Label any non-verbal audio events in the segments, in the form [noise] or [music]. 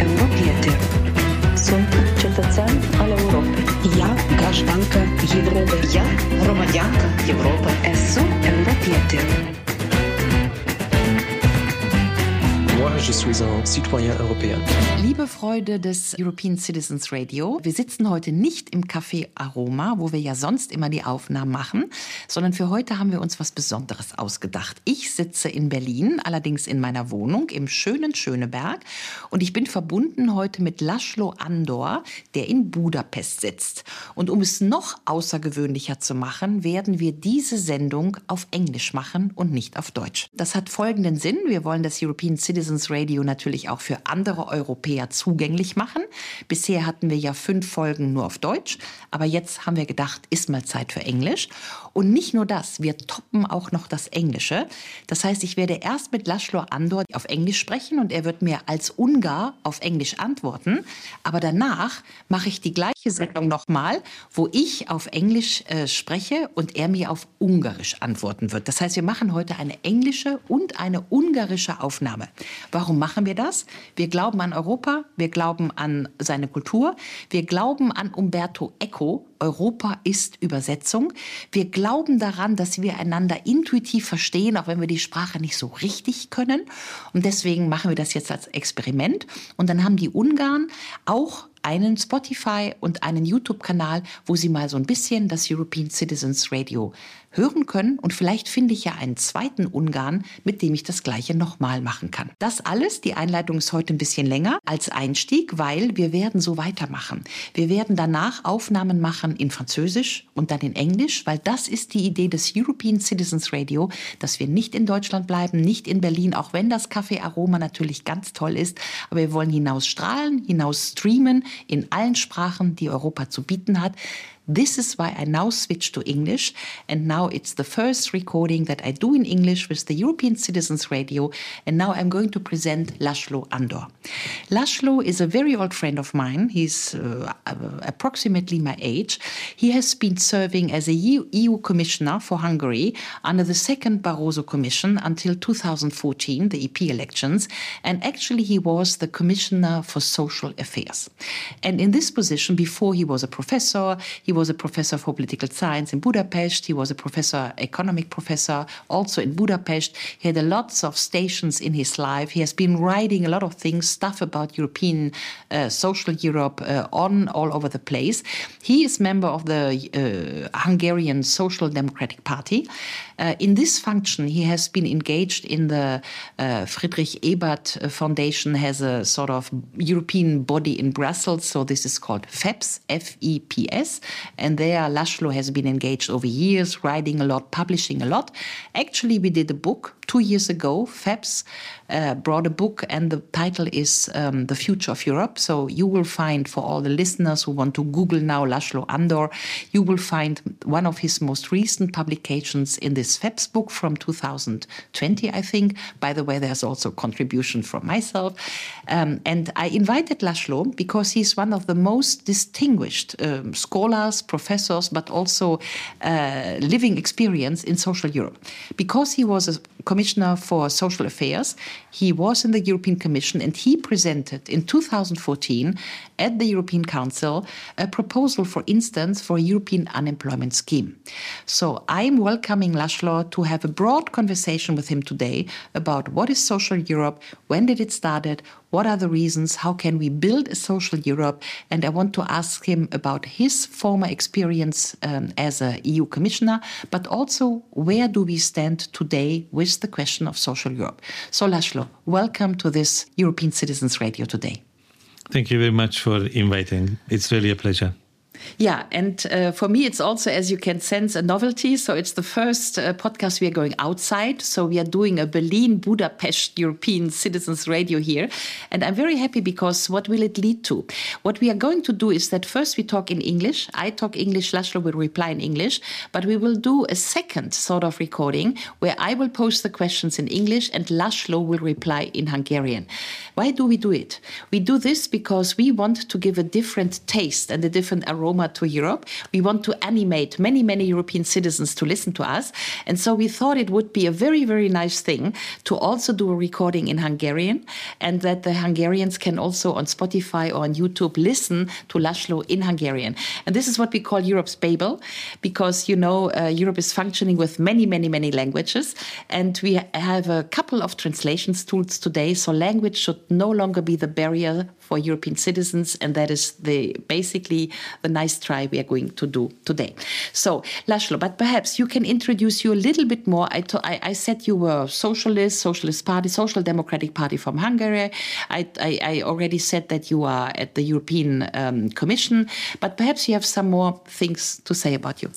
Европі. Сумка чи це але Європи. Я гражданка Європи. Я громадянка Європи. Сум Европі. Je suis un citoyen européen. Liebe Freude des European Citizens Radio, wir sitzen heute nicht im Café Aroma, wo wir ja sonst immer die Aufnahmen machen, sondern für heute haben wir uns was Besonderes ausgedacht. Ich sitze in Berlin, allerdings in meiner Wohnung im schönen Schöneberg und ich bin verbunden heute mit Laszlo Andor, der in Budapest sitzt. Und um es noch außergewöhnlicher zu machen, werden wir diese Sendung auf Englisch machen und nicht auf Deutsch. Das hat folgenden Sinn. Wir wollen das European Citizens Radio natürlich auch für andere Europäer zugänglich machen. Bisher hatten wir ja fünf Folgen nur auf Deutsch, aber jetzt haben wir gedacht, ist mal Zeit für Englisch. Und nicht nur das, wir toppen auch noch das Englische. Das heißt, ich werde erst mit Laszlo Andor auf Englisch sprechen und er wird mir als Ungar auf Englisch antworten. Aber danach mache ich die gleiche Sendung nochmal, wo ich auf Englisch äh, spreche und er mir auf Ungarisch antworten wird. Das heißt, wir machen heute eine englische und eine ungarische Aufnahme. Warum machen wir das? Wir glauben an Europa, wir glauben an seine Kultur, wir glauben an Umberto Eco. Europa ist Übersetzung. Wir glauben daran, dass wir einander intuitiv verstehen, auch wenn wir die Sprache nicht so richtig können. Und deswegen machen wir das jetzt als Experiment. Und dann haben die Ungarn auch einen Spotify und einen YouTube-Kanal, wo Sie mal so ein bisschen das European Citizens Radio hören können. Und vielleicht finde ich ja einen zweiten Ungarn, mit dem ich das gleiche nochmal machen kann. Das alles, die Einleitung ist heute ein bisschen länger als Einstieg, weil wir werden so weitermachen. Wir werden danach Aufnahmen machen in Französisch und dann in Englisch, weil das ist die Idee des European Citizens Radio, dass wir nicht in Deutschland bleiben, nicht in Berlin, auch wenn das Café Aroma natürlich ganz toll ist. Aber wir wollen hinaus strahlen, hinaus streamen in allen Sprachen, die Europa zu bieten hat. This is why I now switch to English, and now it's the first recording that I do in English with the European Citizens Radio, and now I'm going to present Laszlo Andor. Laszlo is a very old friend of mine. He's uh, approximately my age. He has been serving as a EU, EU Commissioner for Hungary under the second Barroso Commission until 2014, the EP elections, and actually he was the Commissioner for Social Affairs. And in this position, before he was a professor, he was a professor for political science in Budapest. He was a professor, economic professor, also in Budapest. He had a lots of stations in his life. He has been writing a lot of things, stuff about European, uh, social Europe, uh, on all over the place. He is member of the uh, Hungarian Social Democratic Party. Uh, in this function, he has been engaged in the uh, Friedrich Ebert Foundation, has a sort of European body in Brussels. So this is called FEPS, F-E-P-S. And there, Laszlo has been engaged over years, writing a lot, publishing a lot. Actually, we did a book two years ago. FEPS uh, brought a book, and the title is um, The Future of Europe. So you will find, for all the listeners who want to Google now Laszlo Andor, you will find one of his most recent publications in this FEPS book from 2020, I think. By the way, there's also a contribution from myself. Um, and I invited Laszlo because he's one of the most distinguished um, scholars, professors, but also uh, living experience in social Europe. Because he was a Commissioner for Social Affairs. He was in the European Commission and he presented in 2014 at the European Council a proposal, for instance, for a European unemployment scheme. So I'm welcoming Laszlo to have a broad conversation with him today about what is social Europe, when did it started, what are the reasons, how can we build a social Europe, and I want to ask him about his former experience um, as a EU commissioner, but also where do we stand today with the question of social Europe. So Laszlo, welcome to this European Citizens Radio today. Thank you very much for inviting. It's really a pleasure. Yeah, and uh, for me, it's also, as you can sense, a novelty. So it's the first uh, podcast we are going outside. So we are doing a Berlin Budapest European Citizens Radio here. And I'm very happy because what will it lead to? What we are going to do is that first we talk in English. I talk English, Laszlo will reply in English. But we will do a second sort of recording where I will post the questions in English and Laszlo will reply in Hungarian. Why do we do it? We do this because we want to give a different taste and a different aroma to Europe. We want to animate many, many European citizens to listen to us. And so we thought it would be a very, very nice thing to also do a recording in Hungarian and that the Hungarians can also on Spotify or on YouTube listen to Laszlo in Hungarian. And this is what we call Europe's Babel because, you know, uh, Europe is functioning with many, many, many languages. And we have a couple of translations tools today. So language should no longer be the barrier for European citizens, and that is the basically the nice try we are going to do today. So, Laszlo, but perhaps you can introduce you a little bit more. I, I, I said you were socialist, socialist party, social democratic party from Hungary. I, I, I already said that you are at the European um, Commission, but perhaps you have some more things to say about you.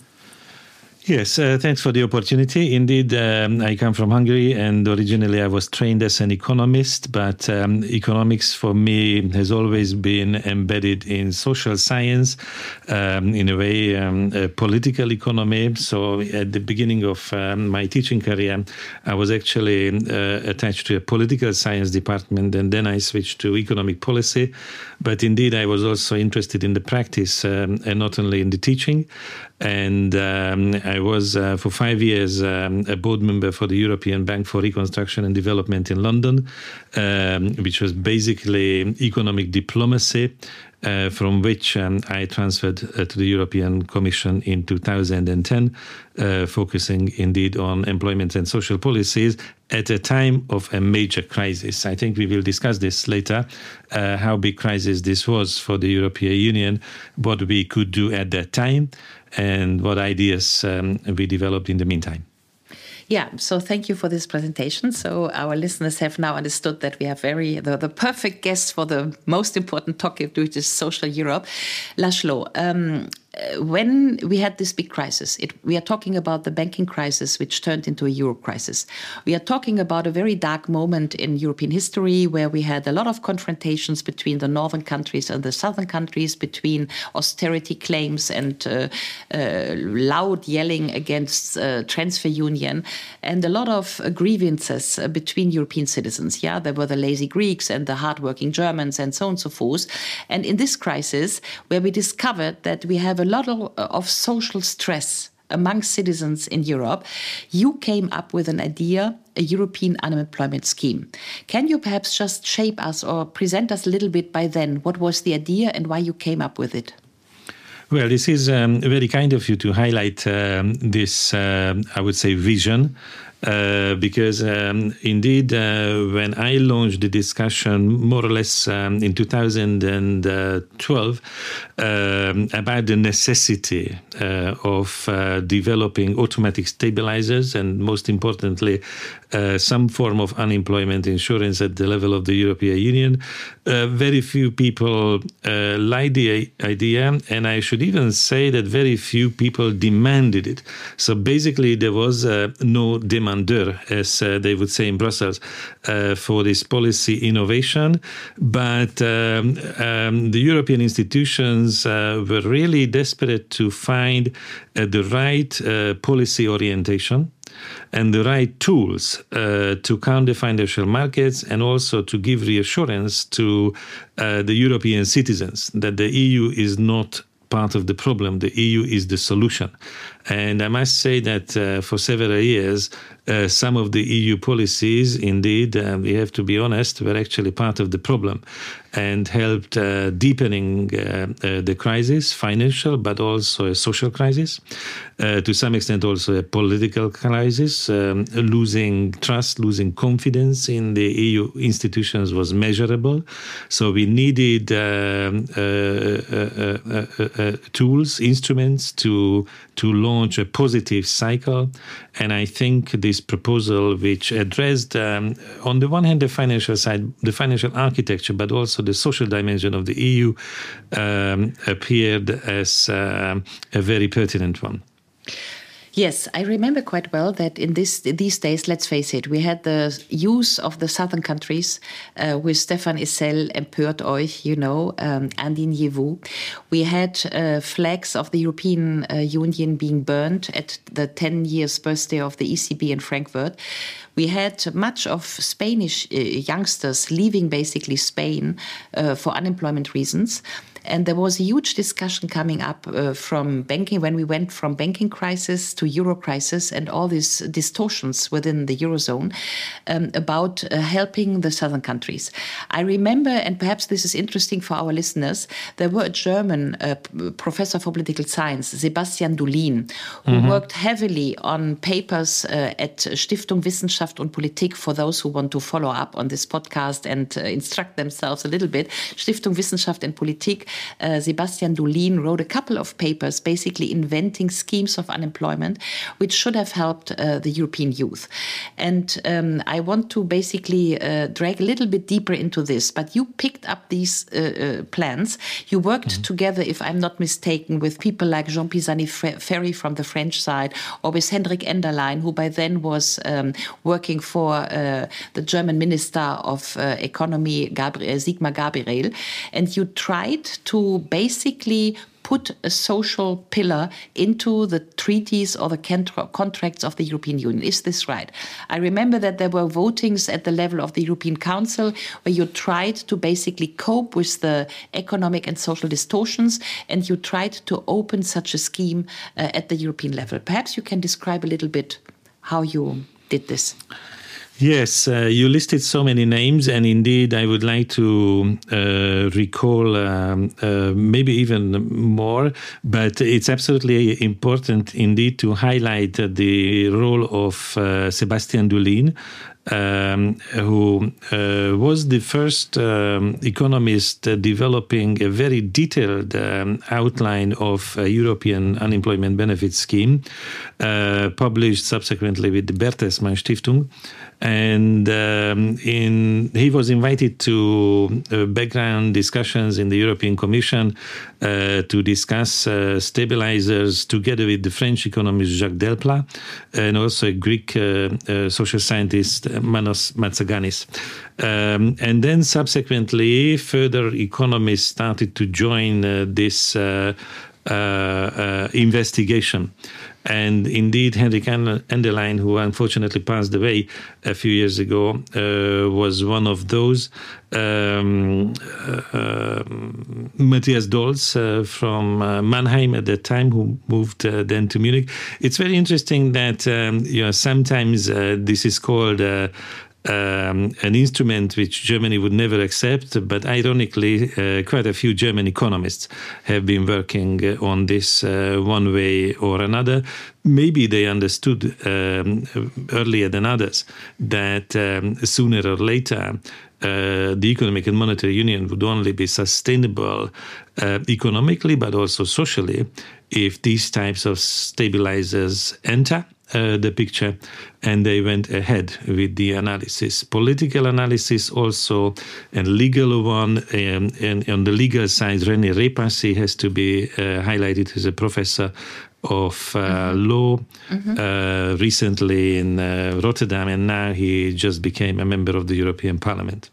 Yes, uh, thanks for the opportunity. Indeed, um, I come from Hungary, and originally I was trained as an economist, but um, economics for me has always been embedded in social science, um, in a way, um, a political economy. So at the beginning of um, my teaching career, I was actually uh, attached to a political science department, and then I switched to economic policy. But indeed, I was also interested in the practice um, and not only in the teaching and um, I was uh, for five years um, a board member for the European Bank for Reconstruction and Development in London, um, which was basically economic diplomacy. Uh, from which um, I transferred uh, to the European Commission in 2010, uh, focusing indeed on employment and social policies at a time of a major crisis. I think we will discuss this later, uh, how big crisis this was for the European Union, what we could do at that time, and what ideas um, we developed in the meantime. Yeah, so thank you for this presentation. So our listeners have now understood that we have very the, the perfect guest for the most important topic, which is social Europe. Laszlo, um, when we had this big crisis, it, we are talking about the banking crisis, which turned into a euro crisis. We are talking about a very dark moment in European history where we had a lot of confrontations between the northern countries and the southern countries, between austerity claims and uh, uh, loud yelling against uh, transfer union, and a lot of grievances uh, between European citizens. Yeah, there were the lazy Greeks and the hardworking Germans, and so on and so forth. And in this crisis, where we discovered that we have a lot of, of social stress among citizens in Europe, you came up with an idea, a European unemployment scheme. Can you perhaps just shape us or present us a little bit by then? What was the idea and why you came up with it? Well, this is um, very kind of you to highlight um, this, uh, I would say, vision uh, because um, indeed, uh, when I launched the discussion more or less um, in 2012 um, about the necessity uh, of uh, developing automatic stabilizers and, most importantly, uh, some form of unemployment insurance at the level of the European Union, very few people liked the idea, and I should even say that very few people demanded it. So basically, there was no demand demandeur, as uh, they would say in Brussels, uh, for this policy innovation. But um, um, the European institutions uh, were really desperate to find uh, the right uh, policy orientation and the right tools uh, to the financial markets and also to give reassurance to uh, the European citizens that the EU is not part of the problem. The EU is the solution. And I must say that uh, for several years, uh, some of the EU policies, indeed, uh, we have to be honest, were actually part of the problem and helped uh, deepening uh, uh, the crisis, financial, but also a social crisis, to some extent also a political crisis. Um, losing trust, losing confidence in the EU institutions was measurable. So we needed um, tools, instruments to to launch launch a positive cycle. And I think this proposal, which addressed, um, on the one hand, the financial side, the financial architecture, but also the social dimension of the EU, um, appeared as uh, a very pertinent one. Yes, I remember quite well that in this these days, let's face it, we had the use of the southern countries uh, with Stéphane Hessel, Empört euch, you know, um, Indignez-vous. We had uh, flags of the European uh, Union being burned at the 10 years birthday of the ECB in Frankfurt. We had much of Spanish uh, youngsters leaving basically Spain uh, for unemployment reasons. And there was a huge discussion coming up uh, from banking when we went from banking crisis to euro crisis and all these distortions within the eurozone um, about uh, helping the southern countries. I remember, and perhaps this is interesting for our listeners, there were a German uh, professor for political science, Sebastian Dullien, who mm -hmm. worked heavily on papers uh, at Stiftung Wissenschaft und Politik for those who want to follow up on this podcast and uh, instruct themselves a little bit. Stiftung Wissenschaft and Politik uh, Sebastian Dullien wrote a couple of papers basically inventing schemes of unemployment which should have helped uh, the European youth. And um, I want to basically uh, drag a little bit deeper into this, but you picked up these uh, uh, plans. You worked mm -hmm. together, if I'm not mistaken, with people like Jean Pisani-Ferry from the French side or with Henrik Enderlein, who by then was um, working for uh, the German Minister of Economy, Gabriel, Sigmar Gabriel. And you tried to basically put a social pillar into the treaties or the contracts of the European Union. Is this right? I remember that there were votings at the level of the European Council where you tried to basically cope with the economic and social distortions and you tried to open such a scheme uh, at the European level. Perhaps you can describe a little bit how you did this. Yes, uh, you listed so many names, and indeed, I would like to uh, recall um, uh, maybe even more. But it's absolutely important indeed to highlight the role of uh, Sebastian Dullien, um, who uh, was the first um, economist developing a very detailed um, outline of a European unemployment benefit scheme, uh, published subsequently with the Bertelsmann Stiftung. And um, in, he was invited to uh, background discussions in the European Commission uh, to discuss uh, stabilizers together with the French economist Jacques Delpla and also a Greek social scientist Manos Matsaganis. Um, and then subsequently, further economists started to join uh, this uh, uh, uh investigation. And indeed, Henrik Enderlein, who unfortunately passed away a few years ago, uh, was one of those. Um, uh, Mathias Dolls uh, from Mannheim at that time, who moved then to Munich. It's very interesting that um, you know sometimes this is called um, an instrument which Germany would never accept. But ironically, uh, quite a few German economists have been working uh, on this uh, one way or another. Maybe they understood um, earlier than others that um, sooner or later uh, the economic and monetary union would only be sustainable uh, economically but also socially if these types of stabilizers enter uh, the picture and they went ahead with the analysis political analysis also and legal one um, and on the legal side René Repassi has to be uh, highlighted as a professor of uh, mm-hmm. law mm-hmm. Uh, recently in uh, Rotterdam and now he just became a member of the European Parliament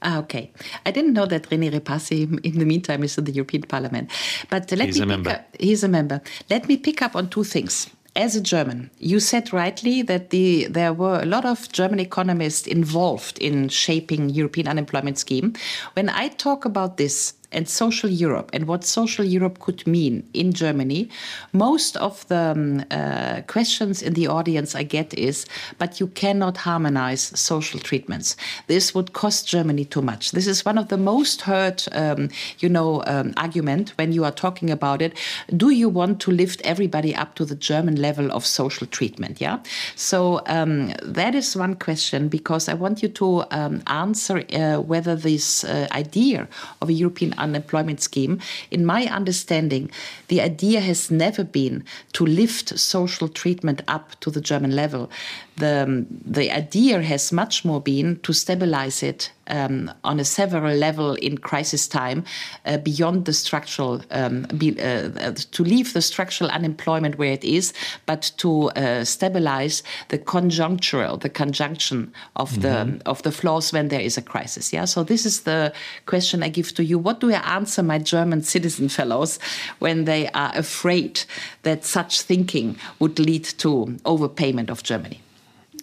Ah, okay. I didn't know that René Repassi, in the meantime, is in the European Parliament. But let he's me a member. Up, he's a member. Let me pick up on two things as a German, you said rightly that the, there were a lot of German economists involved in shaping European unemployment scheme. When I talk about this, and social Europe and what social Europe could mean in Germany, most of the um, uh, questions in the audience I get is, but you cannot harmonize social treatments. This would cost Germany too much. This is one of the most heard, um, you know, um, argument when you are talking about it. Do you want to lift everybody up to the German level of social treatment? Yeah. So um, that is one question because I want you to um, answer uh, whether this uh, idea of a European unemployment scheme. In my understanding, the idea has never been to lift social treatment up to the German level. The, um, the idea has much more been to stabilize it um, on a several level in crisis time uh, beyond the structural, um, be, uh, to leave the structural unemployment where it is, but to uh, stabilize the conjunctural, the conjunction of mm -hmm. the mm-hmm. of the flaws when there is a crisis. Yeah. So this is the question I give to you. What do I answer my German citizen fellows when they are afraid that such thinking would lead to overpayment of Germany?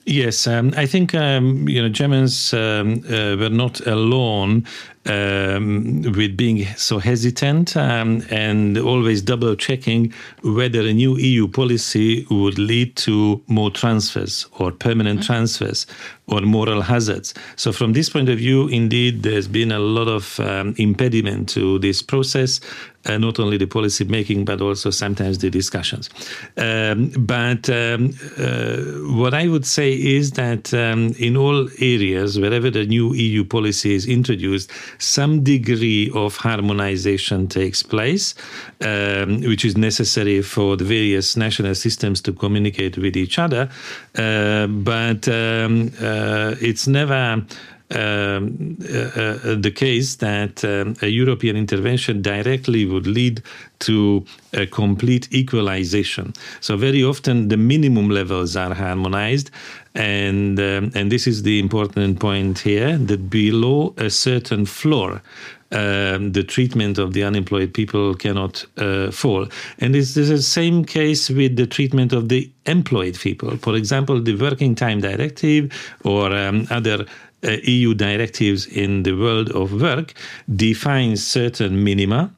Yes, um, I think um, you know Germans um, uh, were not alone um, with being so hesitant um, and always double checking whether a new EU policy would lead to more transfers or permanent mm-hmm. transfers or moral hazards. So, from this point of view, indeed, there's been a lot of um, impediment to this process. Uh, not only the policy making, but also sometimes the discussions. Um, but um, uh, what I would say is that um, in all areas, wherever the new EU policy is introduced, some degree of harmonization takes place, um, which is necessary for the various national systems to communicate with each other. Uh, but um, uh, it's never. Um, uh, uh, the case that um, a European intervention directly would lead to a complete equalization. So very often the minimum levels are harmonized, and um, and this is the important point here that below a certain floor. Um, the treatment of the unemployed people cannot uh, fall. And this is the same case with the treatment of the employed people. For example, the Working Time Directive or um, other EU directives in the world of work defines certain minima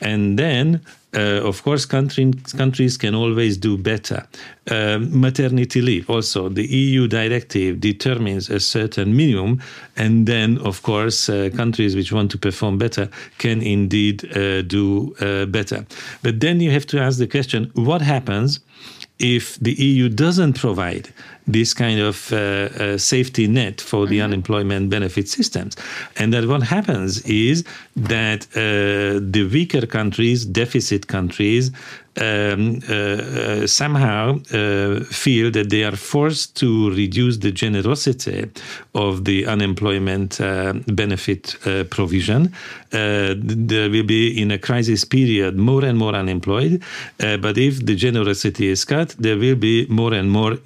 and then uh, of course, country, countries can always do better. Uh, maternity leave, also, the EU directive determines a certain minimum, and then, of course, uh, countries which want to perform better can indeed uh, do uh, better. But then you have to ask the question what happens if the EU doesn't provide this kind of uh, uh, safety net for the mm-hmm. unemployment benefit systems. And that what happens is that uh, the weaker countries, deficit countries, um, uh, uh, somehow uh, feel that they are forced to reduce the generosity of the unemployment uh, benefit uh, provision. Uh, there will be, in a crisis period, more and more unemployed. but if the generosity is cut, there will be more and more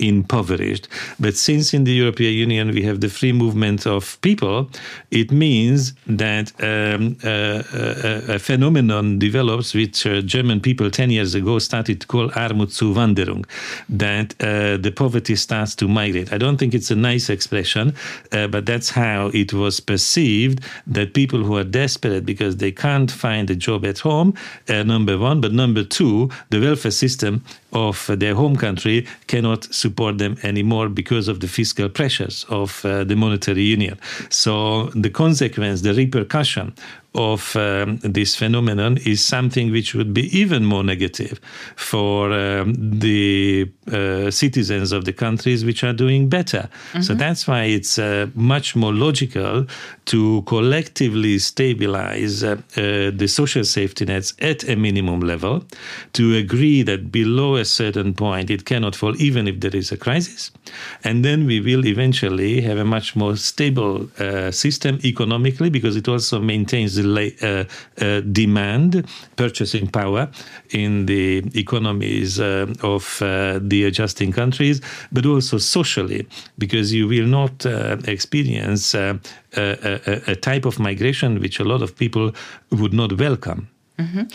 impoverished. But since in the European Union we have the free movement of people, it means that um, a, a, phenomenon develops which German people 10 years ago started to call Armutszuwanderung, that uh, the poverty starts to migrate. I don't think it's a nice expression, uh, but that's how it was perceived that people who are desperate because they can't find a job at home, uh, number one, but number two, the welfare system of their home country cannot support them anymore because of the fiscal pressures of uh, the monetary union. So the consequence, the repercussion of um, this phenomenon is something which would be even more negative for um, the uh, citizens of the countries which are doing better. Mm-hmm. So that's why it's uh, much more logical to collectively stabilize uh, uh, the social safety nets at a minimum level, to agree that below a certain point it cannot fall even if there is a crisis. And then we will eventually have a much more stable uh, system economically because it also maintains the uh, uh, demand, purchasing power in the economies uh, of the adjusting countries, but also socially, because you will not experience a, a, a type of migration which a lot of people would not welcome. Mm -hmm.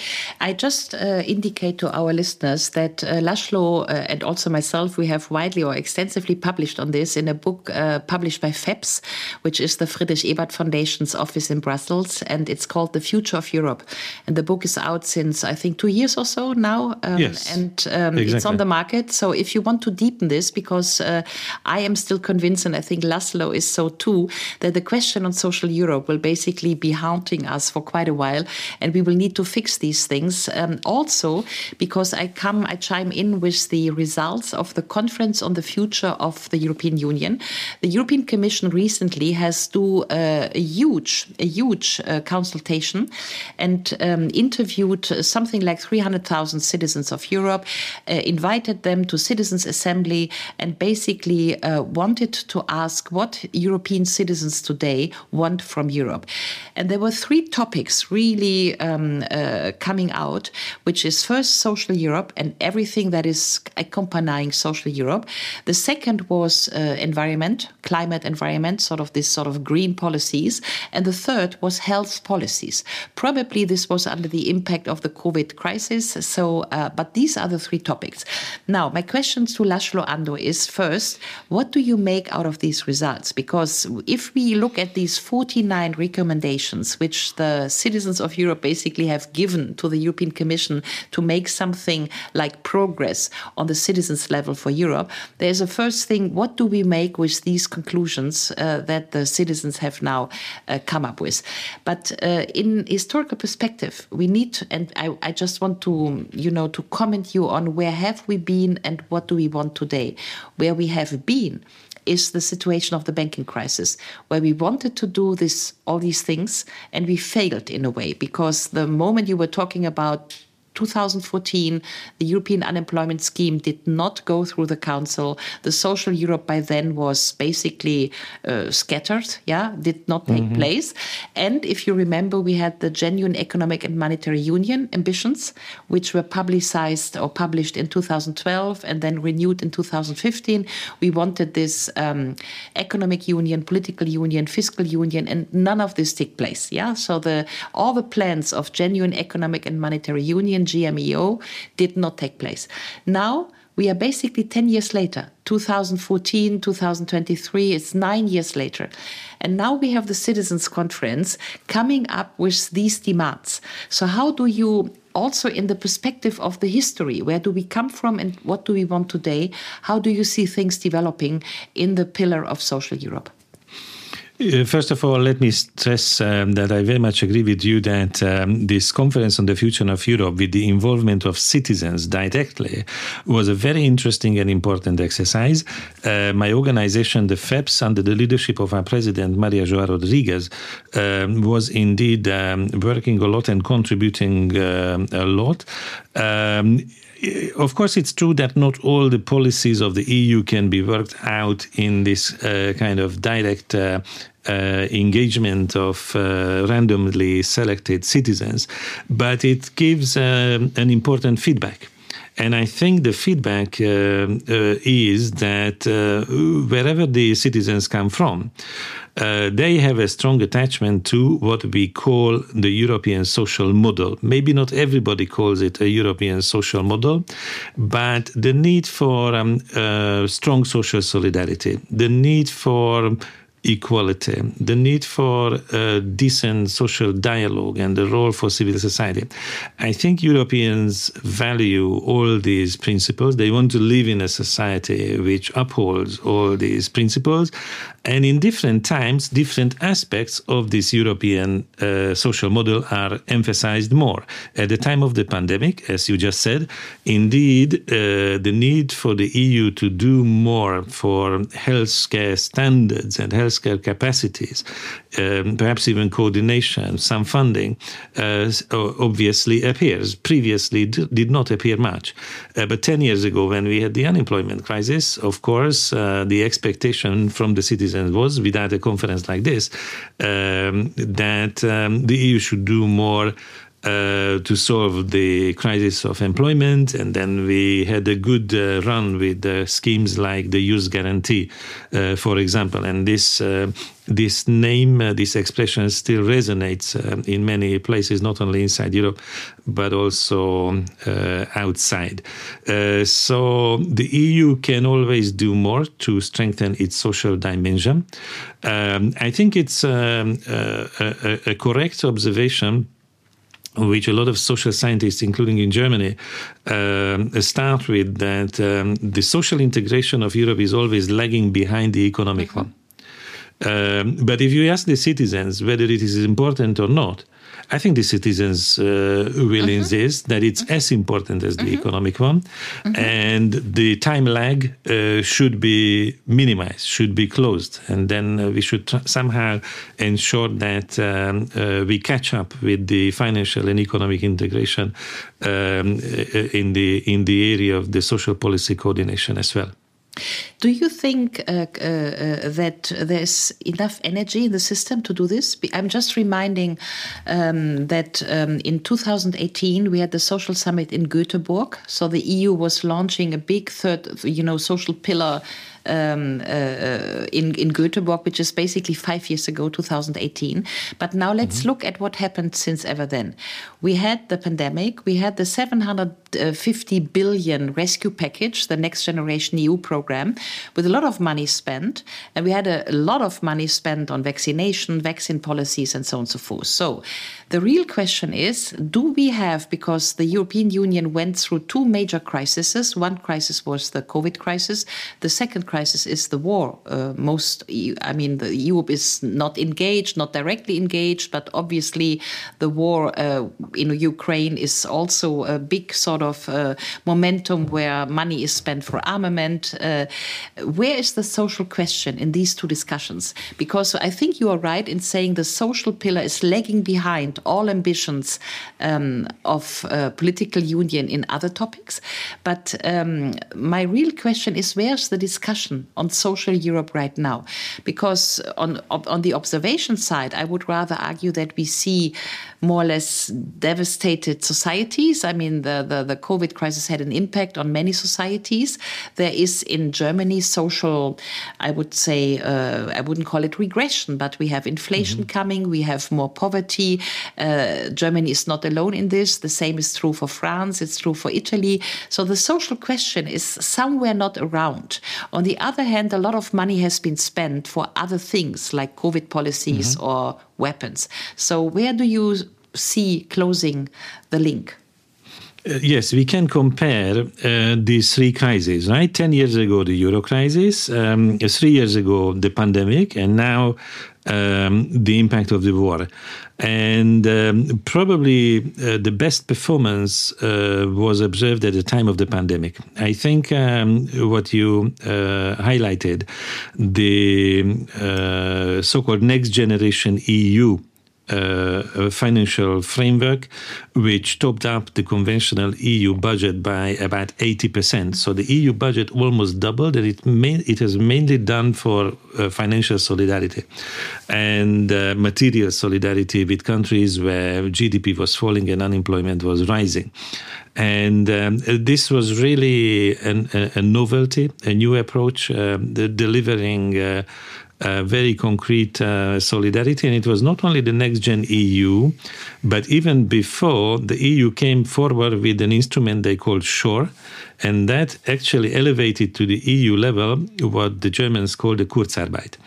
I just uh, indicate to our listeners that uh, Laszlo uh, and also myself, we have widely or extensively published on this in a book uh, published by FEPS, which is the Friedrich Ebert Foundation's office in Brussels, and it's called The Future of Europe. And the book is out since I think two years or so now, um, yes, and um, exactly. it's on the market. So if you want to deepen this, because uh, I am still convinced, and I think Laszlo is so too, that the question on social Europe will basically be haunting us for quite a while, and we will need to fix these things. Um, also, because I come, I chime in with the results of the conference on the future of the European Union. The European Commission recently has do uh, a huge, a huge uh, consultation and um, interviewed something like 300,000 citizens of Europe, uh, invited them to Citizens Assembly, and basically uh, wanted to ask what European citizens today want from Europe. And there were three topics really um, uh, coming out, which is first social Europe and everything that is accompanying social Europe. The second was uh, environment, climate environment, sort of this sort of green policies. And the third was health policies. Probably this was under the impact of the COVID crisis. So, uh, but these are the three topics. Now, my question to Laszlo Andor is first, what do you make out of these results? Because if we look at these 49 recommendations, which the citizens of Europe basically have given to the European Commission to make something like progress on the citizens level for Europe, there's a first thing what do we make with these conclusions uh, that the citizens have now uh, come up with? But uh, in historical perspective, we need, and I, I just want to, you know, to comment you on where have we been and what do we want today. Where we have been is the situation of the banking crisis, where we wanted to do this, all these things, and we failed in a way because the moment you were talking about 2014, the European unemployment scheme did not go through the council. The social Europe by then was basically uh, scattered, yeah, did not take mm-hmm. place. And if you remember, we had the genuine economic and monetary union ambitions, which were publicized or published in 2012 and then renewed in 2015. We wanted this um, economic union, political union, fiscal union, and none of this took place. Yeah, so the all the plans of genuine economic and monetary union GMEO did not take place. Now we are basically 10 years later. 2014 2023 it's nine years later. And now we have the citizens conference coming up with these demands. So how do you also in the perspective of the history where do we come from and what do we want today how do you see things developing in the pillar of social europe first of all, let me stress um, that I very much agree with you that um, this conference on the future of Europe, with the involvement of citizens directly, was a very interesting and important exercise. Uh, my organization, the FEPS, under the leadership of our president, Maria João Rodrigues, um, was indeed um, working a lot and contributing uh, a lot. Um, of course, it's true that not all the policies of the EU can be worked out in this uh, kind of direct uh, uh, engagement of uh, randomly selected citizens, but it gives uh, an important feedback. And I think the feedback uh, uh, is that uh, wherever the citizens come from, uh, they have a strong attachment to what we call the European social model. Maybe not everybody calls it a European social model, but the need for um, uh, strong social solidarity, the need for equality, the need for decent social dialogue, and the role for civil society. I think Europeans value all these principles. They want to live in a society which upholds all these principles. And in different times, different aspects of this European uh, social model are emphasized more. At the time of the pandemic, as you just said, indeed, uh, the need for the EU to do more for healthcare standards and health healthcare capacities, um, perhaps even coordination, some funding, uh, obviously appears. Previously, did not appear much. Uh, but 10 years ago, when we had the unemployment crisis, of course, uh, the expectation from the citizens was, without a conference like this, um, that um, the EU should do more uh, to solve the crisis of employment. And then we had a good uh, run with uh, schemes like the Youth Guarantee, uh, for example. And this uh, this name, uh, this expression still resonates in many places, not only inside Europe, but also outside. so the EU can always do more to strengthen its social dimension. Um, I think it's um, a, a correct observation which a lot of social scientists, including in Germany, uh, start with that um, the social integration of Europe is always lagging behind the economic mm-hmm. one. Um, but if you ask the citizens whether it is important or not, I think the citizens uh, will mm-hmm. insist that it's mm-hmm. as important as the mm-hmm. economic one, mm-hmm. and the time lag uh, should be minimized, should be closed, and then uh, we should tr- somehow ensure that um, uh, we catch up with the financial and economic integration um, in the in the area of the social policy coordination as well. Do you think uh, uh, that there's enough energy in the system to do this? I'm just reminding um, that um, in 2018 we had the social summit in Göteborg. So the EU was launching a big third, you know, social pillar um, uh, in, in Göteborg, which is basically five years ago, 2018. But now let's mm-hmm. look at what happened since ever then. We had the pandemic, we had the 750 billion rescue package, the Next Generation EU program, with a lot of money spent. And we had a, a lot of money spent on vaccination, vaccine policies, and so on and so forth. So the real question is do we have, because the European Union went through two major crises, one crisis was the COVID crisis, the second crisis is the war. Uh, most, I mean, the Europe is not engaged, not directly engaged, but obviously the war uh, in Ukraine is also a big sort of uh, momentum where money is spent for armament. Uh, where is the social question in these two discussions? Because I think you are right in saying the social pillar is lagging behind all ambitions um, of uh, political union in other topics. But um, my real question is where's the discussion on social Europe right now? Because on, on the observation side, I would rather argue that we see more or less devastated societies. I mean, the, the, the COVID crisis had an impact on many societies. There is in Germany social, I would say, uh, I wouldn't call it regression, but we have inflation mm-hmm. coming, we have more poverty. Uh, Germany is not alone in this. The same is true for France, it's true for Italy. So the social question is somewhere not around. On the other hand, a lot of money has been spent for other things like COVID policies mm-hmm. or weapons. So, where do you see closing the link? Uh, yes, we can compare uh, these three crises, right? 10 years ago, the euro crisis, um, three years ago, the pandemic, and now um, the impact of the war. And um, probably uh, the best performance uh, was observed at the time of the pandemic. I think um, what you uh, highlighted, the uh, so called next generation EU uh, financial framework, which topped up the conventional EU budget by about 80%. So the EU budget almost doubled, and it, main, it has mainly done for uh, financial solidarity and uh, material solidarity with countries where GDP was falling and unemployment was rising. And um, this was really an, a, a, novelty, a new approach, uh, delivering very concrete uh, solidarity. And it was not only the next gen EU, but even before, the EU came forward with an instrument they called SURE. And that actually elevated to the EU level what the Germans call the Kurzarbeit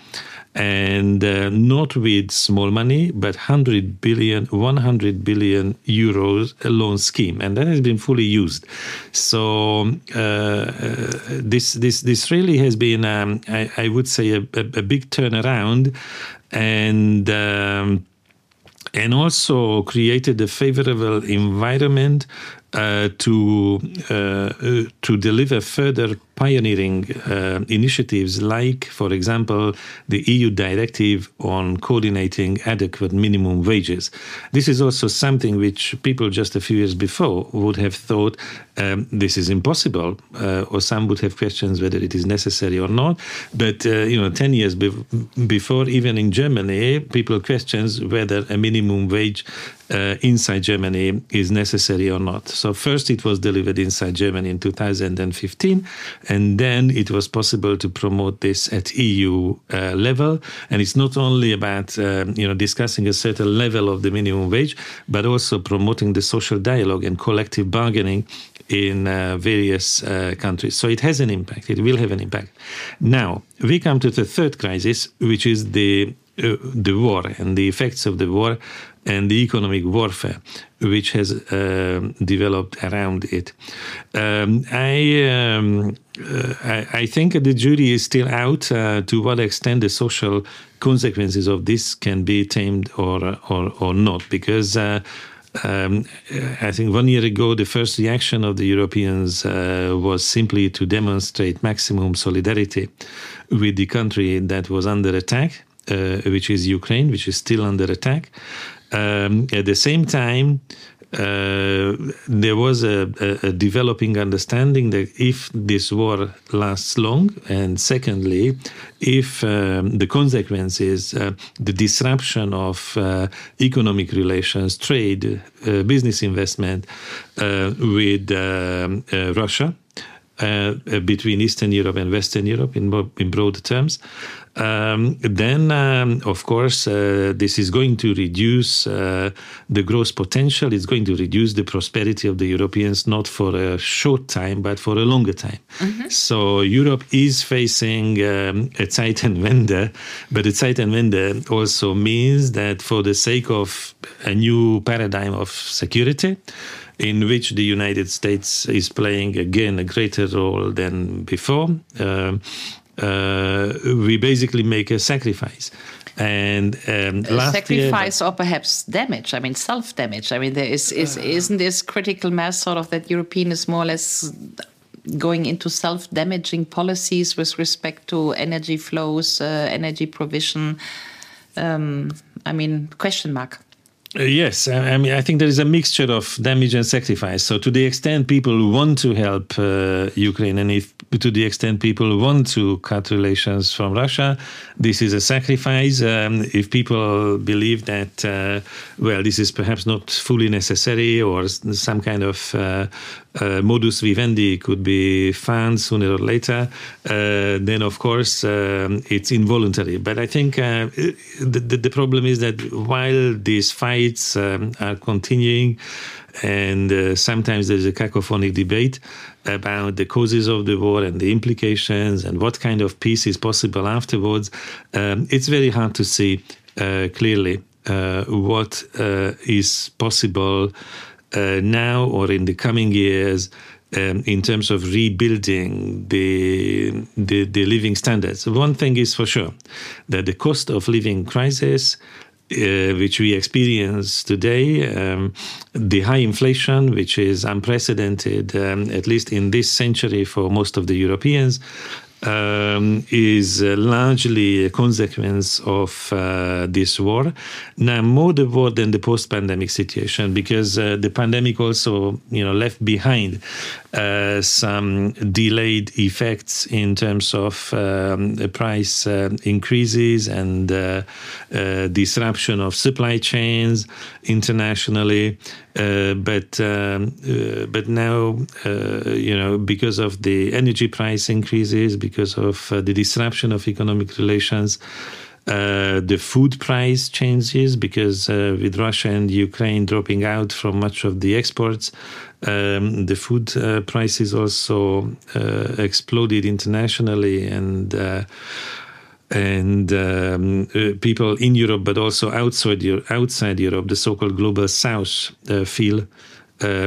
and uh, not with small money, but 100 billion, 100 billion euros loan scheme, and that has been fully used. So uh, uh, this this this really has been, um, I, I, would say, a, a, a, big turnaround, and. Um, and also created a favorable environment uh, to uh, to deliver further pioneering uh, initiatives like, for example, the EU directive on coordinating adequate minimum wages. This is also something which people just a few years before would have thought um, this is impossible, uh, or some would have questions whether it is necessary or not. But uh, you know, ten years be- before, even in Germany, people questions whether a minimum wage uh, inside Germany is necessary or not. So first, it was delivered inside Germany in 2015, and then it was possible to promote this at EU uh, level. And it's not only about um, you know discussing a certain level of the minimum wage, but also promoting the social dialogue and collective bargaining in uh, various uh, countries. So it has an impact. It will have an impact. Now we come to the third crisis, which is the uh, the war and the effects of the war and the economic warfare which has uh, developed around it. Um, I, um, uh, I, I think the jury is still out uh, to what extent the social consequences of this can be tamed or or, or not because. Uh, um, I think one year ago, the first reaction of the Europeans uh, was simply to demonstrate maximum solidarity with the country that was under attack, uh, which is Ukraine, which is still under attack. Um, at the same time, uh, there was a, a, a, developing understanding that if this war lasts long, and secondly, if um, the consequences, uh, the disruption of uh, economic relations, trade, uh, business investment uh, with um, uh, between Eastern Europe and Western Europe in, in broad terms, um, then, um, of course, uh, this is going to reduce uh, the growth potential. It's going to reduce the prosperity of the Europeans, not for a short time, but for a longer time. Mm-hmm. So, Europe is facing um, a Zeitenwende, but the Zeitenwende also means that for the sake of a new paradigm of security, in which the United States is playing again a greater role than before. Uh, uh, we basically make a sacrifice. And um, sacrifice year, or perhaps damage. I mean, self damage. I mean, there is, is isn't this critical mass sort of that European is more or less going into self damaging policies with respect to energy flows, uh, energy provision. Um, I mean, question mark. Uh, yes, I, I, mean, I think there is a mixture of damage and sacrifice. So, to the extent people want to help uh, Ukraine, and if to the extent people want to cut relations from Russia, this is a sacrifice. Um, if people believe that, uh, well, this is perhaps not fully necessary, or some kind of uh, uh, modus vivendi could be found sooner or later, uh, then of course um, it's involuntary. But I think uh, the, the, problem is that while these fights um, are continuing, and uh, sometimes there's a cacophonic debate about the causes of the war and the implications and what kind of peace is possible afterwards, um, it's very hard to see uh, clearly uh, what is possible uh, now or in the coming years um, in terms of rebuilding the, the, the living standards. One thing is for sure that the cost of living crisis. Uh, which we experience today, um, the high inflation, which is unprecedented, um, at least in this century for most of the Europeans, um, is uh, largely a consequence of uh, this war. Now, more the war than the post-pandemic situation, because uh, the pandemic also, you know, left behind uh, some delayed effects in terms of um, price uh, increases and uh, disruption of supply chains internationally. But um, but now, you know, because of the energy price increases, because of uh, the disruption of economic relations. Uh, the food price changes because uh, with Russia and Ukraine dropping out from much of the exports, um, the food uh, prices also uh, exploded internationally and uh, and um, people in Europe, but also outside outside Europe, the so-called global South, feel uh,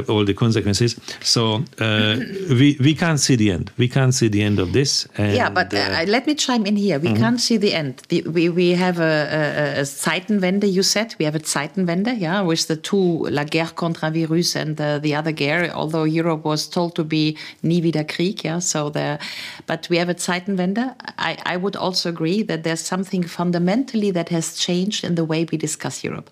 all the consequences. So uh, we we can't see the end. We can't see the end of this. And, yeah, but uh, uh, let me chime in here. We mm -hmm. can't see the end. The, we we have a, a, a Zeitenwende. You said we have a Zeitenwende. Yeah, with the two la guerre contre virus and the, the other guerre. Although Europe was told to be nie wieder Krieg. Yeah, so there. But we have a Zeitenwende. I I would also agree that there's something fundamentally that has changed in the way we discuss Europe.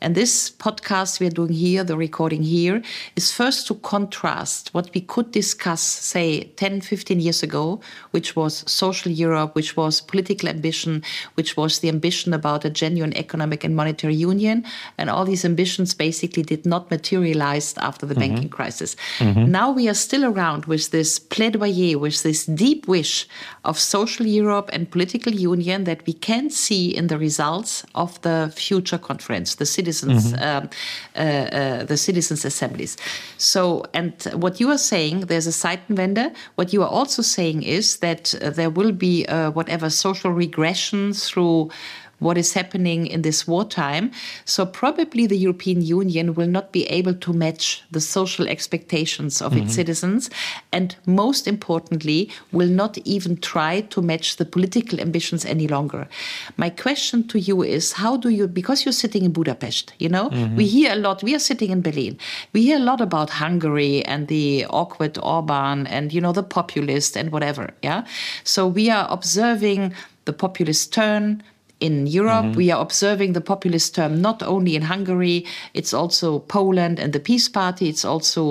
And this podcast we're doing here, the recording here, is first to contrast what we could discuss, say, 10, 15 years ago, which was social Europe, which was political ambition, which was the ambition about a genuine economic and monetary union. And all these ambitions basically did not materialize after the mm -hmm. banking crisis. Mm -hmm. Now we are still around with this plaidoyer, with this deep wish of social Europe and political union that we can see in the results of the future conference, the citizens, mm-hmm. um, uh, uh, the citizens' assemblies. So, and what you are saying, there's a Zeitenwende. What you are also saying is that uh, there will be uh, whatever social regression through what is happening in this wartime. So probably the European Union will not be able to match the social expectations of mm -hmm. its citizens, and most importantly, will not even try to match the political ambitions any longer. My question to you is how do you, because you're sitting in Budapest, you know, mm -hmm. we hear a lot, we are sitting in Berlin, we hear a lot about Hungary and the awkward Orban and, you know, the populist and whatever, yeah? So we are observing the populist turn, in Europe. Mm -hmm. We are observing the populist term not only in Hungary, it's also Poland and the PiS Party, it's also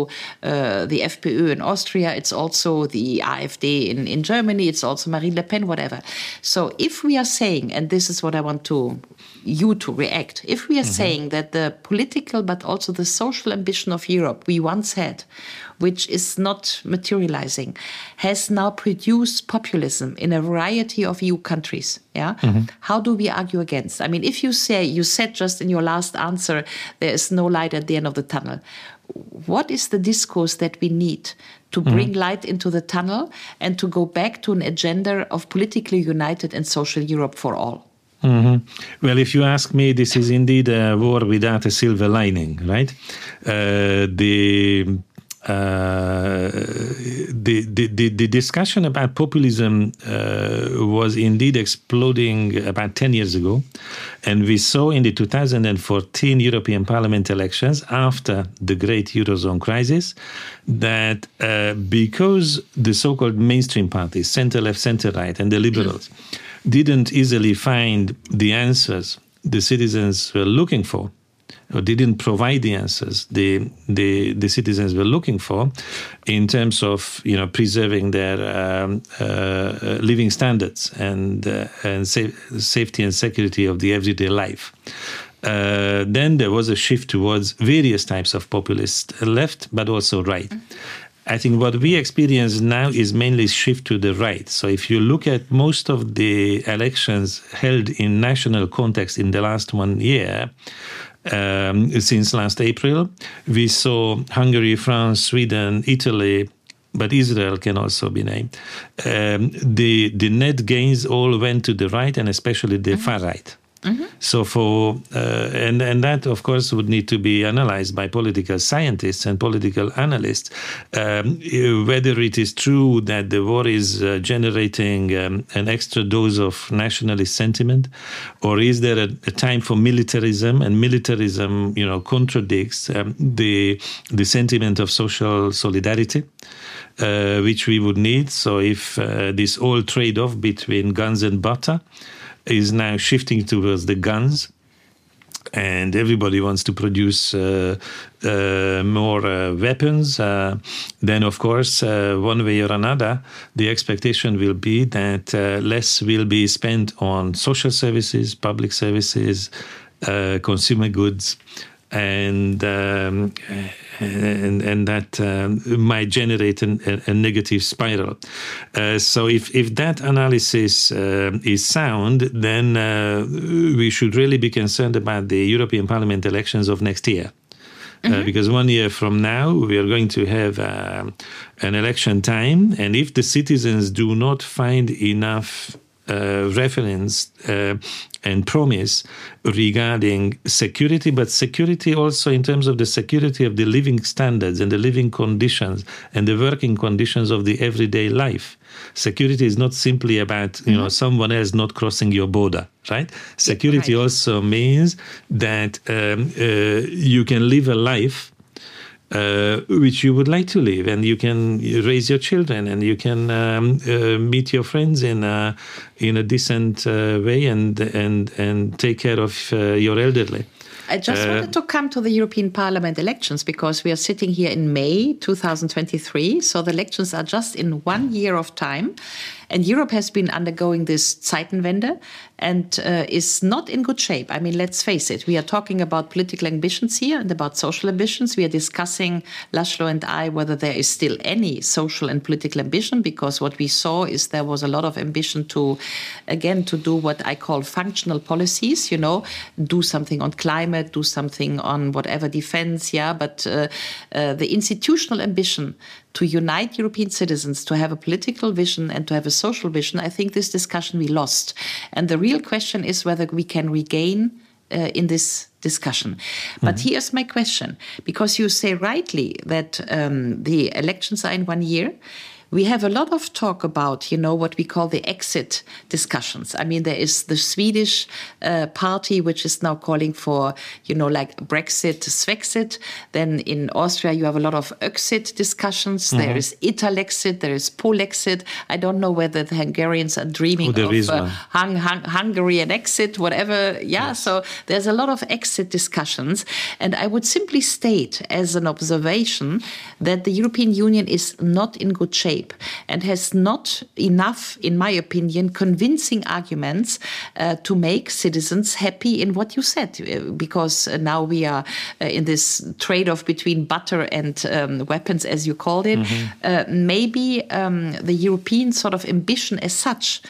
uh, the FPÖ in Austria, it's also the AfD in, in Germany, it's also Marine Le Pen, whatever. So if we are saying, and this is what I want to you to react, if we are mm -hmm. saying that the political but also the social ambition of Europe we once had which is not materializing, has now produced populism in a variety of EU countries. Yeah. Mm -hmm. How do we argue against? I mean, if you say, you said just in your last answer, there is no light at the end of the tunnel. What is the discourse that we need to mm-hmm. bring mm -hmm. light into the tunnel and to go back to an agenda of politically united and social Europe for all? Mm -hmm. Well, if you ask me, this is indeed a war without a silver lining, right? Uh, the uh, the, the, the, discussion about populism uh, was indeed exploding about 10 years ago. And we saw in the 2014 European Parliament elections, after the great Eurozone crisis, that uh, because the so called mainstream parties, center left, center right, and the liberals, didn't easily find the answers the citizens were looking for, or didn't provide the answers the, the, the citizens were looking for in terms of you know preserving their um, uh, living standards and uh, and sa safety and security of the everyday life. Uh, then there was a shift towards various types of populist left, but also right. Mm -hmm. I think what we experience now is mainly shift to the right. So if you look at most of the elections held in national context in the last one year, um, since last April. We saw Hungary, France, Sweden, Italy, but Israel can also be named. Um, the the net gains all went to the right and especially the mm -hmm. far right. Mm-hmm. So for uh, and and that of course would need to be analyzed by political scientists and political analysts um, whether it is true that the war is uh, generating um, an extra dose of nationalist sentiment, or is there a, a time for militarism and militarism you know contradicts um, the the sentiment of social solidarity. Uh, which we would need. So, if uh, this old trade off between guns and butter is now shifting towards the guns and everybody wants to produce uh, uh, more uh, weapons, uh, then of course, uh, one way or another, the expectation will be that uh, less will be spent on social services, public services, consumer goods, and um, and and that uh, might generate an, a, a, negative spiral. Uh, so if if that analysis uh, is sound, then uh, we should really be concerned about the European Parliament elections of next year. Uh, mm-hmm. because one year from now we are going to have uh, an election time, and if the citizens do not find enough uh, reference uh, and promise regarding security, but security also in terms of the security of the living standards and the living conditions and the working conditions of the everyday life. Security is not simply about you mm-hmm. know someone else not crossing your border, right? Security right. also means that um, uh, you can live a life uh, which you would like to live, and you can raise your children, and you can um, uh, meet your friends in a in a decent uh, way, and and and take care of uh, your elderly. I just uh, wanted to come to the European Parliament elections because we are sitting here in May 2023. So the elections are just in one year of time. And Europe has been undergoing this Zeitenwende and uh, is not in good shape. I mean, let's face it. We are talking about political ambitions here and about social ambitions. We are discussing, László and I, whether there is still any social and political ambition, because what we saw is there was a lot of ambition to, again, to do what I call functional policies, you know, do something on climate, do something on whatever defense, yeah. But uh, uh, the institutional ambition to unite European citizens, to have a political vision and to have a social vision, I think this discussion we lost. And the real question is whether we can regain uh, in this discussion. But mm-hmm. here's my question because you say rightly that um, the elections are in one year we have a lot of talk about, you know, what we call the exit discussions. I mean, there is the Swedish uh, party which is now calling for, you know, like Brexit, Swexit. Then in Austria, you have a lot of exit discussions. Mm -hmm. There is Italexit, there is Polexit. I don't know whether the Hungarians are dreaming oh, of uh, hung, hung, Hungarian exit, whatever. Yeah, yes. so there's a lot of exit discussions. And I would simply state as an observation that the European Union is not in good shape shape and has not enough, in my opinion, convincing arguments uh, to make citizens happy in what you said. Uh, because uh, now we are uh, in this trade off between butter and um, weapons, as you called it. Mm -hmm. maybe um, the European sort of ambition as such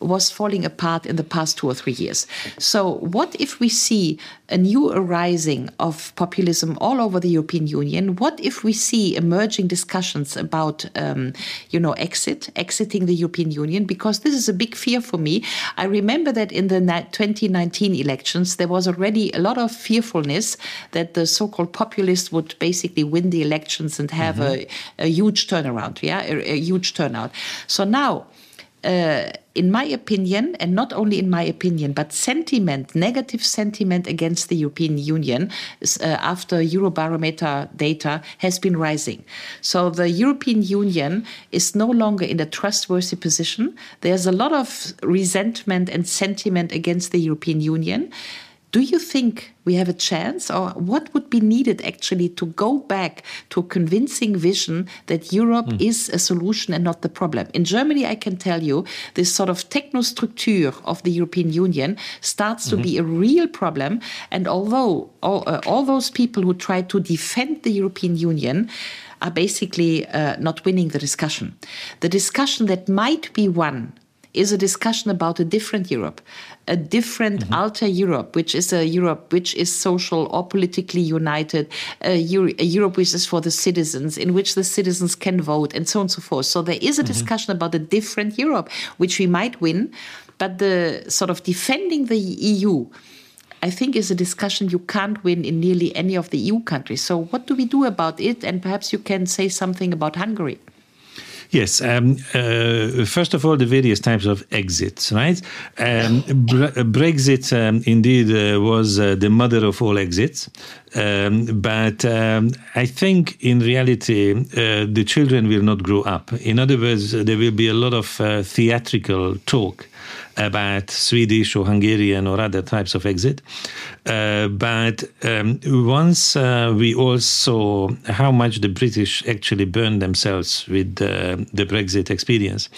was falling apart in the past two or three years. So, what if we see a new arising of populism all over the European Union? What if we see emerging discussions about, um, you know, exit, exiting the European Union? Because this is a big fear for me. I remember that in the 2019 elections, there was already a lot of fearfulness that the so-called populists would basically win the elections and have mm -hmm. a, a, huge turnaround, yeah, a, a huge turnout. So now uh, in my opinion, and not only in my opinion, but sentiment, negative sentiment against the European Union uh, after Eurobarometer data has been rising. So the European Union is no longer in a trustworthy position. There's a lot of resentment and sentiment against the European Union. Do you think we have a chance, or what would be needed actually to go back to a convincing vision that Europe mm. is a solution and not the problem? In Germany, I can tell you, this sort of technostructure of the European Union starts to mm -hmm. be a real problem. And although all, uh, all those people who try to defend the European Union, are basically uh, not winning the discussion. The discussion that might be won is a discussion about a different Europe, a different mm -hmm. alter Europe, which is a Europe which is social or politically united, a, Euro a, Europe which is for the citizens, in which the citizens can vote, and so on and so forth. So there is a mm -hmm. discussion about a different Europe, which we might win, but the sort of defending the EU. I think is a discussion you can't win in nearly any of the EU countries. So, what do we do about it? And perhaps you can say something about Hungary. Yes. Um, uh, first of all, the various types of exits, right? Um, Brexit um, indeed uh, was uh, the mother of all exits. Um, but um, I think in reality, uh, the children will not grow up. In other words, there will be a lot of uh, theatrical talk about Swedish or Hungarian or other types of exit. Uh, but um, once uh, we all saw how much the British actually burned themselves with uh, the Brexit experience,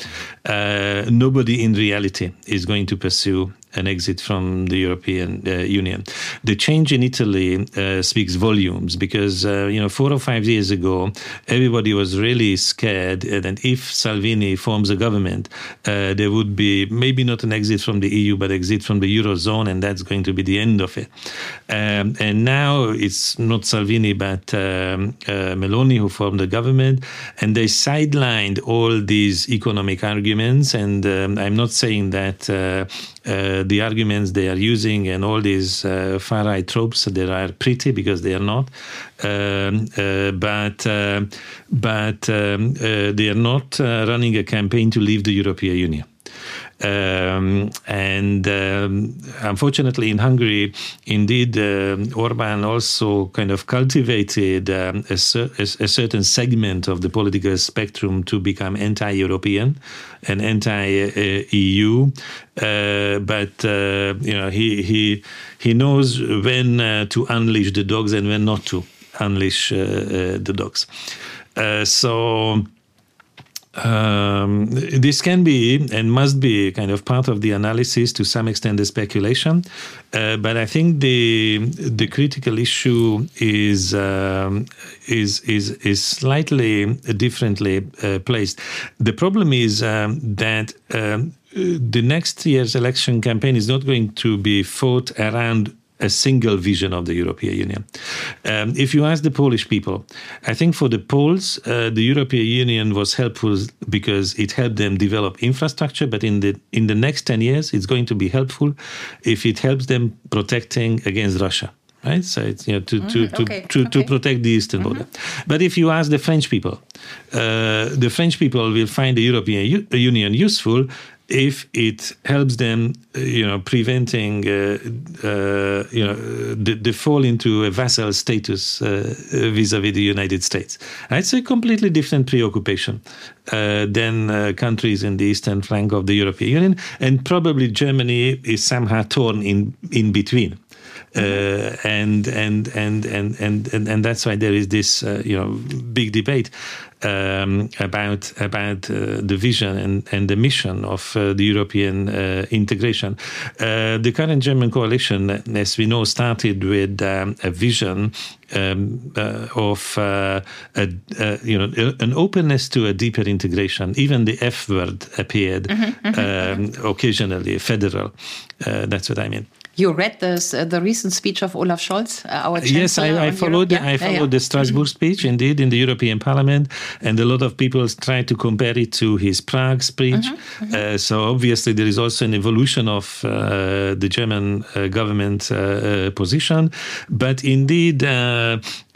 uh, nobody in reality is going to pursue an exit from the European uh, Union. The change in Italy uh, speaks volumes because, uh, you know, four or five years ago, everybody was really scared that if Salvini forms a government, uh, there would be maybe not an exit from the EU, but exit from the Eurozone, and that's going to be the end of it. Um, and now it's not Salvini, but um, uh, Meloni who formed the government, and they sidelined all these economic arguments. And um, I'm not saying that uh, uh, the arguments they are using and all these uh, far right tropes that are pretty because they are not, um, uh, but uh, but um, uh, they are not running a campaign to leave the European Union. Um, and um, unfortunately, in Hungary, indeed, uh, Orban also kind of cultivated um, a, a, a, certain segment of the political spectrum to become anti European and anti EU. Uh, but uh, you know, he, he, he knows when to unleash the dogs and when not to unleash the dogs. so um, this can be and must be kind of part of the analysis to some extent the speculation. Uh, but I think the the critical issue is um, is is is slightly differently uh, placed. The problem is um, that um, the next year's election campaign is not going to be fought around a single vision of the European Union. Um, if you ask the Polish people, I think for the Poles, uh, the European Union was helpful because it helped them develop infrastructure. But in the in the next ten years, it's going to be helpful if it helps them protecting against Russia right? So it's you know to to Mm-hmm. to okay. to, okay. to protect the eastern border. But if you ask the French people, uh, the French people will find the European U- Union useful if it helps them, uh, you know, preventing, uh, uh, you know, the, the fall into a vassal status uh, vis-à-vis the United States. It's a completely different preoccupation uh, than uh, countries in the eastern flank of the European Union, and probably Germany is somehow torn in in between. Uh, and, and, and and and and that's why there is this uh, you know big debate um, about about uh, the vision and, and the mission of uh, the European uh, integration. Uh, the current German coalition, as we know, started with um, a vision um, uh, of uh, a, you know an openness to a deeper integration. Even the F word appeared um, occasionally. Federal. Uh, that's what I mean. You read this, uh, the recent speech of Olaf Scholz, uh, our Yes, chancellor I, I followed. The, I followed yeah, yeah. the Strasbourg speech, indeed, in the European Parliament, and a lot of people try to compare it to his Prague speech. Mm-hmm, Uh, so obviously, there is also an evolution of uh, the German uh, government uh, uh, position, but indeed.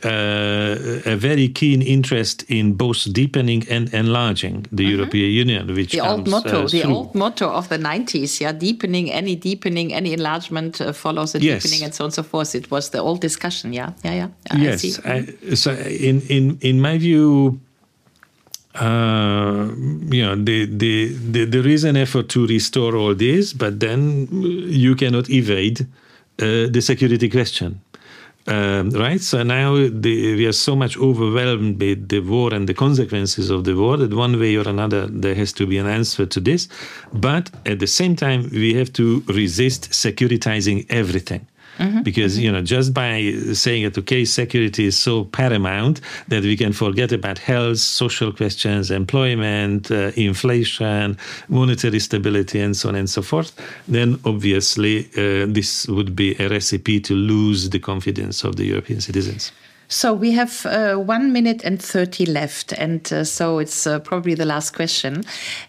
Uh, uh, a very keen interest in both deepening and enlarging the European Union, which. The old motto, uh, the old motto of the 90s, yeah, deepening, any deepening, any enlargement uh, follows a Yes. deepening and so on and so forth. It was the old discussion, yeah, yeah, yeah. I yes see. I, so in in in my view uh, you know the, the the there is an effort to restore all this but then you cannot evade uh, the security question um, right so now the, we are so much overwhelmed by the war and the consequences of the war that one way or another there has to be an answer to this. But at the same time we have to resist securitizing everything because you know just by saying that okay security is so paramount that we can forget about health social questions employment uh, inflation monetary stability and so on and so forth then obviously uh, this would be a recipe to lose the confidence of the european citizens So we have uh, one minute and 30 left, and uh, so it's uh, probably the last question.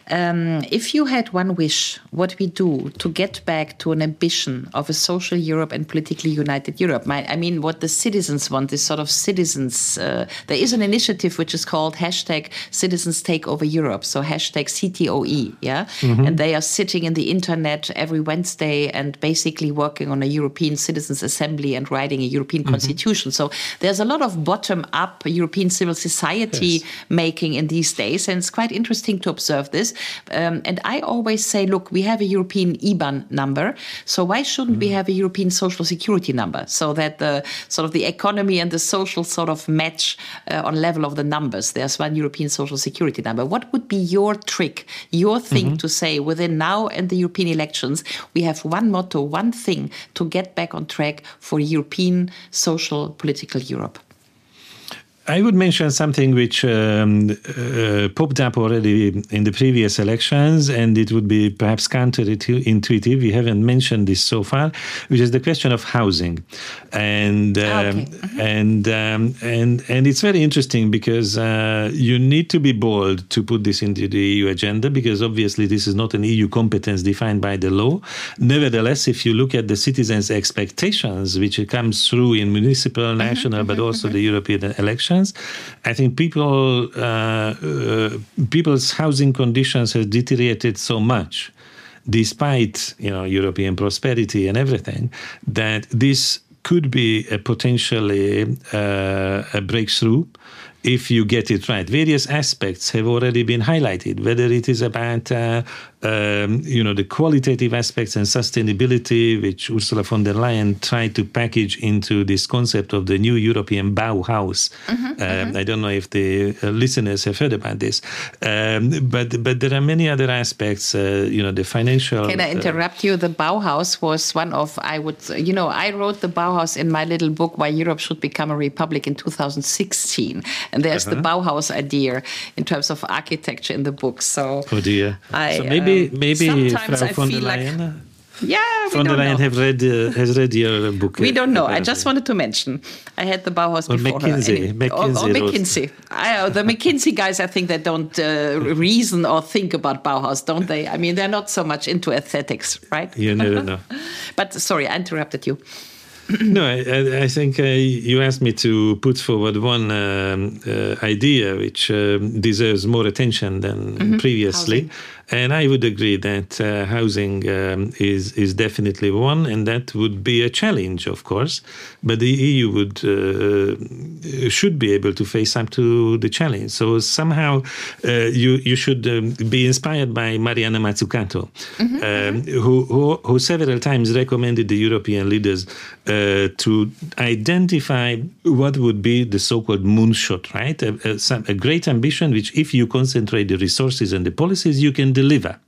Um, if you had one wish, what we do to get back to an ambition of a social Europe and politically united Europe? My, I mean, what the citizens want, is sort of citizens. Uh, there is an initiative which is called hashtag Citizens Take Over Europe, so hashtag CTOE, yeah, and they are sitting in the internet every Wednesday and basically working on a European Citizens Assembly and writing a European Constitution. So there's a lot of bottom up European civil society Yes. making in these days. And it's quite interesting to observe this. Um, and I always say, look, we have a European IBAN number. So why shouldn't we have a European social security number so that the sort of the economy and the social sort of match uh, on level of the numbers? There's one European social security number. What would be your trick, your thing to say within now and the European elections? We have one motto, one thing to get back on track for European social political Europe. I would mention something which um, uh, popped up already in the previous elections, and it would be perhaps counterintuitive. We haven't mentioned this so far, which is the question of housing, and um, okay. and um, and and it's very interesting because uh, you need to be bold to put this into the EU agenda because obviously this is not an EU competence defined by the law. Nevertheless, if you look at the citizens' expectations, which comes through in municipal, national, but also the European elections, I think people uh, uh, people's housing conditions have deteriorated so much despite you know European prosperity and everything, that this could be a potentially uh, a breakthrough if you get it right. Various aspects have already been highlighted, whether it is about uh, um, you know the qualitative aspects and sustainability, which Ursula von der Leyen tried to package into this concept of the new European Bauhaus. um, I don't know if the uh, listeners have heard about this, um, but but there are many other aspects. Uh, you know the financial. Can I interrupt you? The Bauhaus was one of, I would, you know, I wrote the Bauhaus in my little book, Why Europe Should Become a Republic in 2016. And there's the Bauhaus idea in terms of architecture in the book. So, Oh dear. I, so maybe um, maybe sometimes Frau von der feel like- Leyen. [laughs] Yeah, we Von der Leyen have read, uh, has read your book. We uh, don't know. I just wanted to mention. I had the Bauhaus Or before McKinsey. her. McKinsey or, or McKinsey. I, uh, the McKinsey guys, I think they don't uh, reason or think about Bauhaus, don't they? I mean, they're not so much into aesthetics, right? You [laughs] never know. But sorry, I interrupted you. no, I, I- think uh, you asked me to put forward one um, uh, idea which um deserves more attention than previously. And I would agree that uh, housing um, is is definitely one, and that would be a challenge, of course. But the EU would uh, should be able to face up to the challenge. So somehow, uh, you you should um, be inspired by Mariana Mazzucato, um, who, who who several times recommended the European leaders uh, to identify what would be the so-called moonshot, right? A, a, some, a great ambition, which if you concentrate the resources and the policies, you can deliver.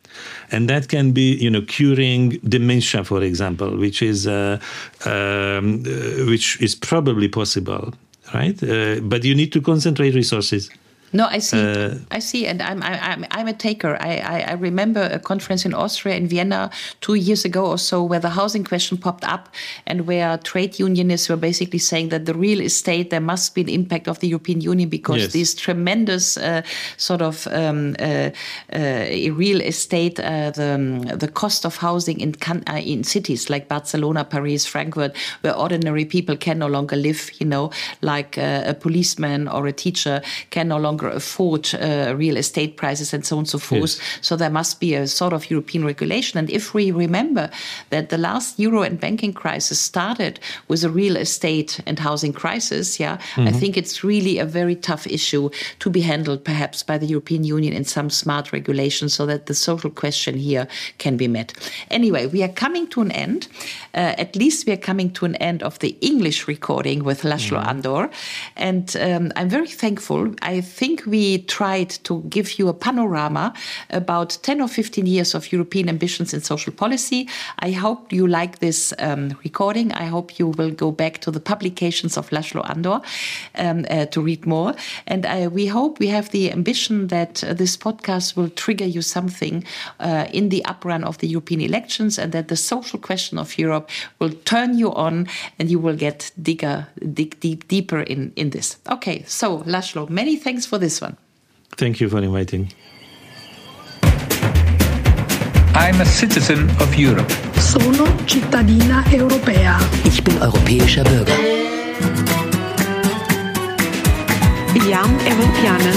And that can be, you know, curing dementia, for example, which is uh, um, uh, which is probably possible, right? Uh, but you need to concentrate resources. No, I see. Uh, I see, and I'm I'm I'm a taker. I, I I remember a conference in Austria in Vienna two years ago or so, where the housing question popped up, and where trade unionists were basically saying that the real estate there must be an impact of the European Union because Yes. these tremendous uh, sort of um, uh, uh, real estate, uh, the the cost of housing in can, uh, in cities like Barcelona, Paris, Frankfurt, where ordinary people can no longer live. You know, like uh, a policeman or a teacher can no longer afford uh, real estate prices and so on and so forth. Yes. So there must be a sort of European regulation. And if we remember that the last euro and banking crisis started with a real estate and housing crisis, yeah, I think it's really a very tough issue to be handled perhaps by the European Union in some smart regulation so that the social question here can be met. Anyway, we are coming to an end. Uh, at least we are coming to an end of the English recording with László Andor. And um, I'm very thankful. I think we tried to give you a panorama about 10 or 15 years of European ambitions in social policy. I hope you like this um, recording. I hope you will go back to the publications of László Andor um, uh, to read more. And uh, we hope we have the ambition that uh, this podcast will trigger you something uh, in the uprun of the European elections and that the social question of Europe will turn you on and you will get digger, dig deep, deeper in, in this. Okay, so László, many thanks for this one. Thank you for inviting. I'm a citizen of Europe. Sono cittadina europea. Ich bin europäischer Bürger. Jam Evropiană.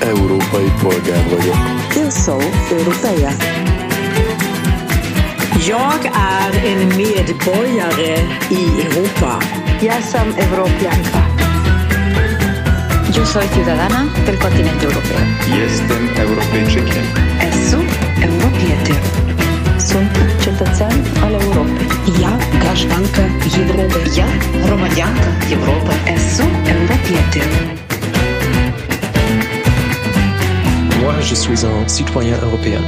Európai polgár vagyok. Eu sou europeia. Jag är en medborgare i Europa. Ja sam evropljanka. Yo soy ciudadana del continente europeo. Jestem Europejczykiem. Esu europietir. Sunt cetățean al Europei. Ja, graștancă Европei. Я громадянка Європи. Esu europietir. Moi, je suis un citoyen européen.